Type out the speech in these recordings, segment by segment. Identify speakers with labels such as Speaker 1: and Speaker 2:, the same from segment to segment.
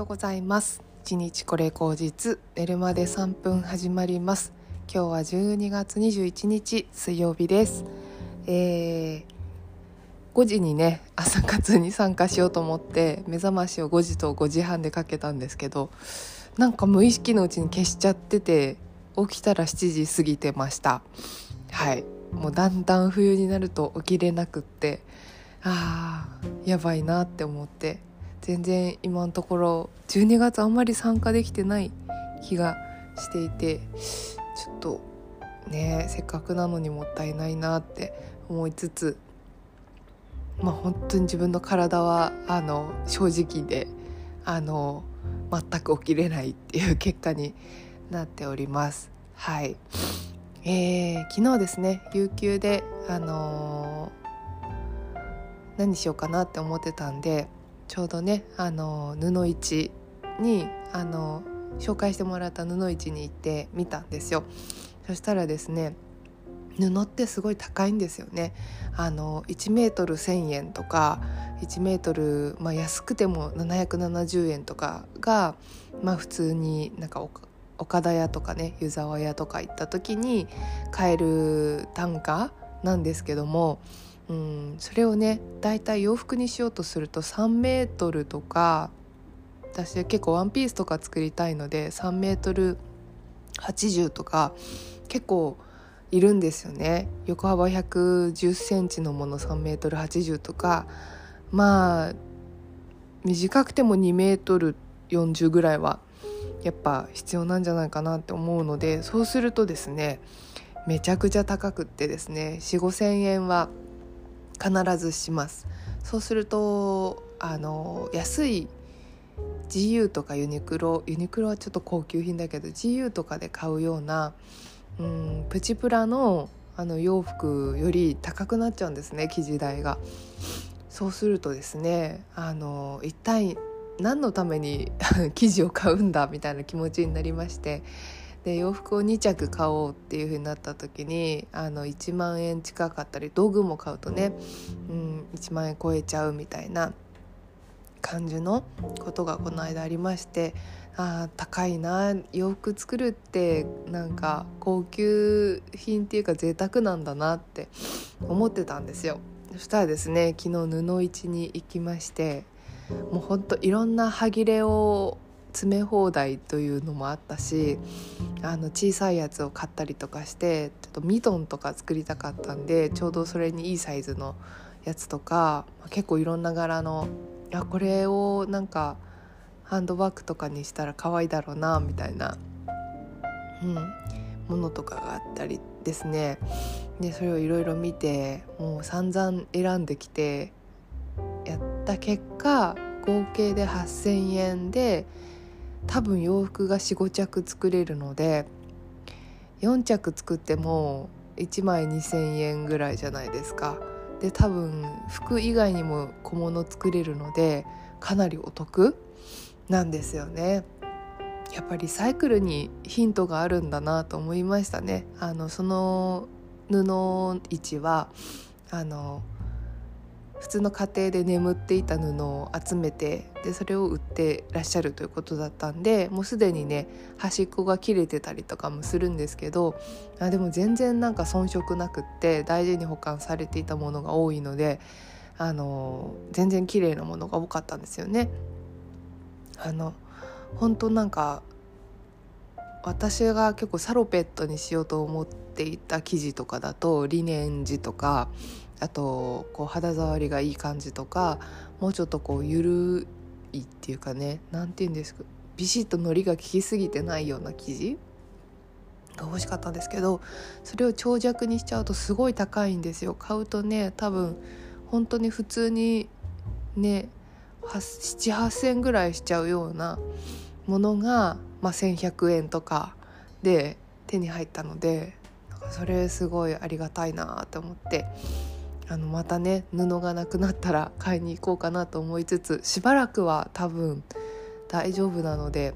Speaker 1: ようございます。一日これ口実寝るまで3分始まります。今日は12月21日水曜日です。えー、5時にね朝活に参加しようと思って目覚ましを5時と5時半でかけたんですけどなんか無意識のうちに消しちゃってて起きたら7時過ぎてました。はい。もうだんだん冬になると起きれなくってあーやばいなって思って。全然今のところ12月あんまり参加できてない気がしていてちょっとねせっかくなのにもったいないなって思いつつまあ本当に自分の体はあの正直であの全く起きれないっていう結果になっております。はいえー、昨日ですね有給で、あのー、何しようかなって思ってたんでちょうどね、あの、布市に、あの紹介してもらった布市に行ってみたんですよ。そしたらですね布ってすごい高いんですよね。あの1メートル1,000円とか1メートル、まあ、安くても770円とかが、まあ、普通になんか岡田屋とかね湯沢屋とか行った時に買える単価なんですけども、うん、それをねだいたい洋服にしようとすると3メートルとか私結構ワンピースとか作りたいので3メートル80とか結構いるんですよね。横幅110センチのもの3メートル80とか。まあ短くても2メートル40ぐらいはやっぱ必要なんじゃないかなって思うのでそうするとですねめちゃくちゃ高くってですね4 5千円は必ずしますそうするとあの安い GU とかユニクロユニクロはちょっと高級品だけど GU とかで買うようなうんプチプラのあの洋服より高くなっちゃうんですね生地代が。そうするとですねあの一体何のために 生地を買うんだみたいな気持ちになりましてで洋服を2着買おうっていう風になった時にあの1万円近かったり道具も買うとね、うん、1万円超えちゃうみたいな感じのことがこの間ありましてあ高いな洋服作るってなんか高級品っていうか贅沢なんだなって思ってたんですよ。そしたらですね昨日布市に行きましてもうほんといろんな歯切れを詰め放題というのもあったしあの小さいやつを買ったりとかしてちょっとミトンとか作りたかったんでちょうどそれにいいサイズのやつとか結構いろんな柄のあこれをなんかハンドバッグとかにしたら可愛いだろうなみたいな、うん、ものとかがあったりですね。でそれをいろいろ見てもう散々選んできてやった結果合計で8,000円で多分洋服が45着作れるので4着作っても1枚2,000円ぐらいじゃないですか。で多分服以外にも小物作れるのでかなりお得なんですよね。やっぱりサイクルにヒントがあるんだなと思いましたね。あのその布市はあの普通の家庭で眠っていた布を集めてでそれを売ってらっしゃるということだったんでもうすでにね端っこが切れてたりとかもするんですけどあでも全然なんか遜色なくって大事に保管されていたものが多いのであの全然綺麗なものが多かったんですよね。あの本当なんか私が結構サロペットにしようと思っていた生地とかだとリネン地とかあとこう肌触りがいい感じとかもうちょっとこうゆるいっていうかね何て言うんですかビシッとのりが効きすぎてないような生地が欲しかったんですけどそれを長尺にしちゃうとすごい高いんですよ。買うとね多分本当に普通にね7,8,000円ぐらいしちゃうようなものが、まあ、1,100円とかで手に入ったのでそれすごいありがたいなと思って。あのまたね布がなくなったら買いに行こうかなと思いつつしばらくは多分大丈夫なので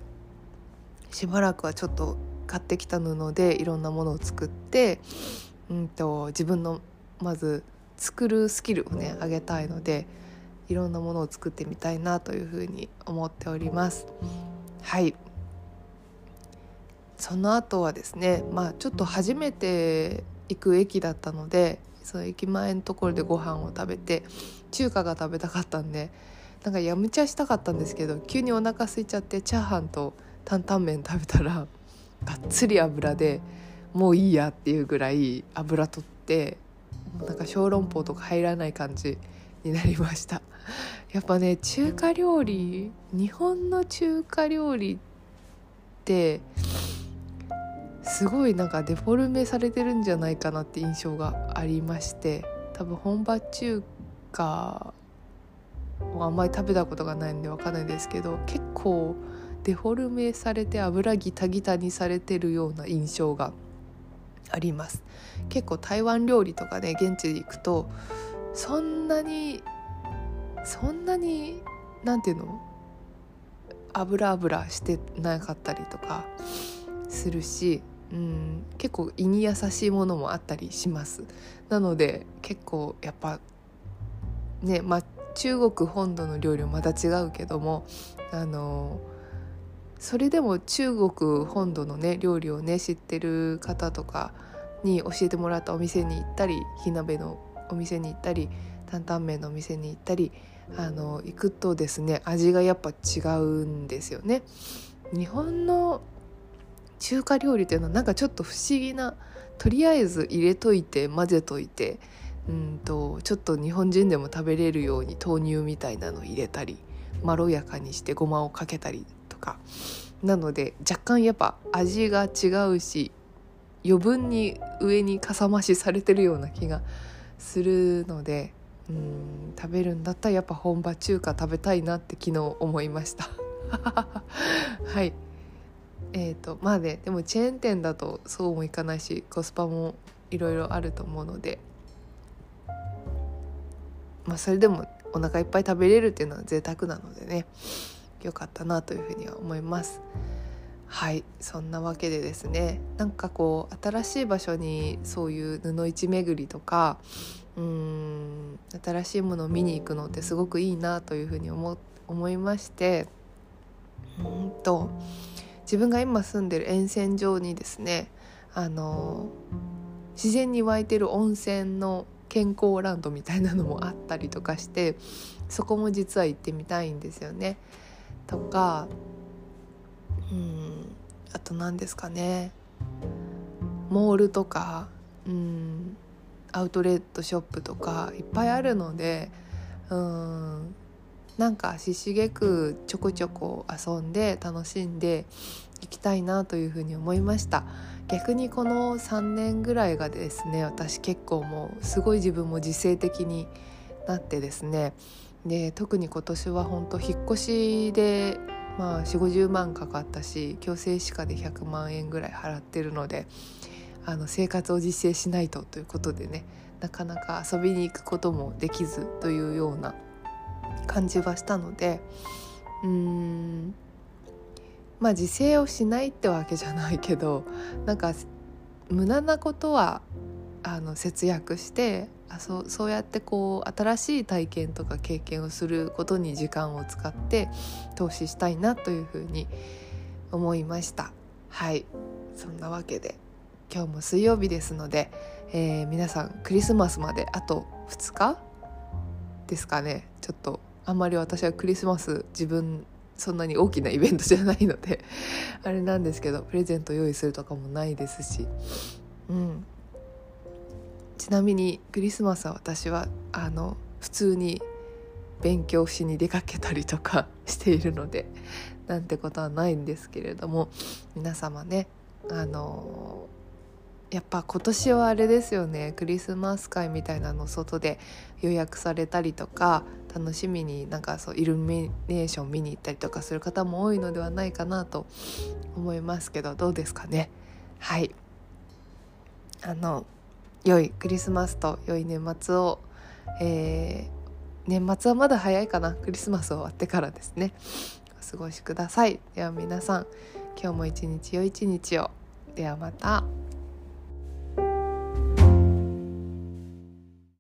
Speaker 1: しばらくはちょっと買ってきた布でいろんなものを作って、うんと、自分のまず作るスキルをね上げたいのでいろんなものを作ってみたいなというふうに思っております。はい。その後はですねまあちょっと初めて行く駅だったのでその駅前のところでご飯を食べて中華が食べたかったんでなんかやむちゃしたかったんですけど急にお腹空いちゃってチャーハンと担々麺食べたらがっつり油でもういいやっていうぐらい油取ってなんか小籠包とか入らない感じになりました。やっぱね中華料理日本の中華料理ってすごいなんかデフォルメされてるんじゃないかなって印象がありまして多分本場中華をあんまり食べたことがないんで分かんないですけど結構デフォルメされて油ギタギタにされてるような印象があります。結構台湾料理とかね現地で行くとそんなにそんなになんていうの？油油してなかったりとかするし、うん、結構胃に優しいものもあったりしますなので結構やっぱねまあ中国本土の料理はまた違うけどもあのそれでも中国本土のね料理をね知ってる方とかに教えてもらったお店に行ったり火鍋のお店に行ったり担々麺のお店に行ったりあの行くとですね味がやっぱ違うんですよね。日本の中華料理っていうのはなんかちょっと不思議なとりあえず入れといて混ぜといてうんとちょっと日本人でも食べれるように豆乳みたいなの入れたりまろやかにしてごまをかけたりとか。なので若干やっぱ味が違うし余分に上にかさ増しされてるような気がするのでうん食べるんだったらやっぱ本場中華食べたいなって昨日思いました。はい。えーとまあねでもチェーン店だとそうもいかないしコスパもいろいろあると思うので。まあそれでもお腹いっぱい食べれるっていうのは贅沢なのでね。良かったなというふうには思います。はいそんなわけでですね。なんかこう新しい場所にそういう布市巡りとかうーん新しいものを見に行くのってすごくいいなというふうに思思いまして。うんと自分が今住んでる沿線上にですねあの自然に湧いてる温泉の健康ランドみたいなのもあったりとかしてそこも実は行ってみたいんですよね。とかうんあと何ですかねモールとかうんアウトレットショップとかいっぱいあるのでうんなんかししげくちょこちょこ遊んで楽しんでいきたいなというふうに思いました。逆にこの3年ぐらいがですね私結構もうすごい自分も自制的になってですね。で特に今年は本当引っ越しでまあ4 5 0万かかったし強制歯科で100万円ぐらい払ってるのであの生活を実践しないとということでねなかなか遊びに行くこともできずというような感じはしたのでうーん。まあ自制をしないってわけじゃないけどなんか無駄なことはあの節約してあそうそうやってこう新しい体験とか経験をすることに時間を使って投資したいなというふうに思いました。はい。そんなわけで今日も水曜日ですので、えー、皆さんクリスマスまであと2日ですかね。ちょっとあんまり私はクリスマス自分そんなに大きなイベントじゃないので あれなんですけどプレゼント用意するとかもないですし。うん。ちなみにクリスマスは私はあの普通に勉強しに出かけたりとか しているのでなんてことはないんですけれども皆様ねあのやっぱ今年はあれですよね。クリスマス会みたいなの外で予約されたりとか楽しみになんかそうイルミネーション見に行ったりとかする方も多いのではないかなと思いますけどどうですかね。はい。あの良いクリスマスと良い年末を、えー、年末はまだ早いかな。クリスマス終わってからですね。お過ごしください。では皆さん今日も一日良い一日を。ではまた。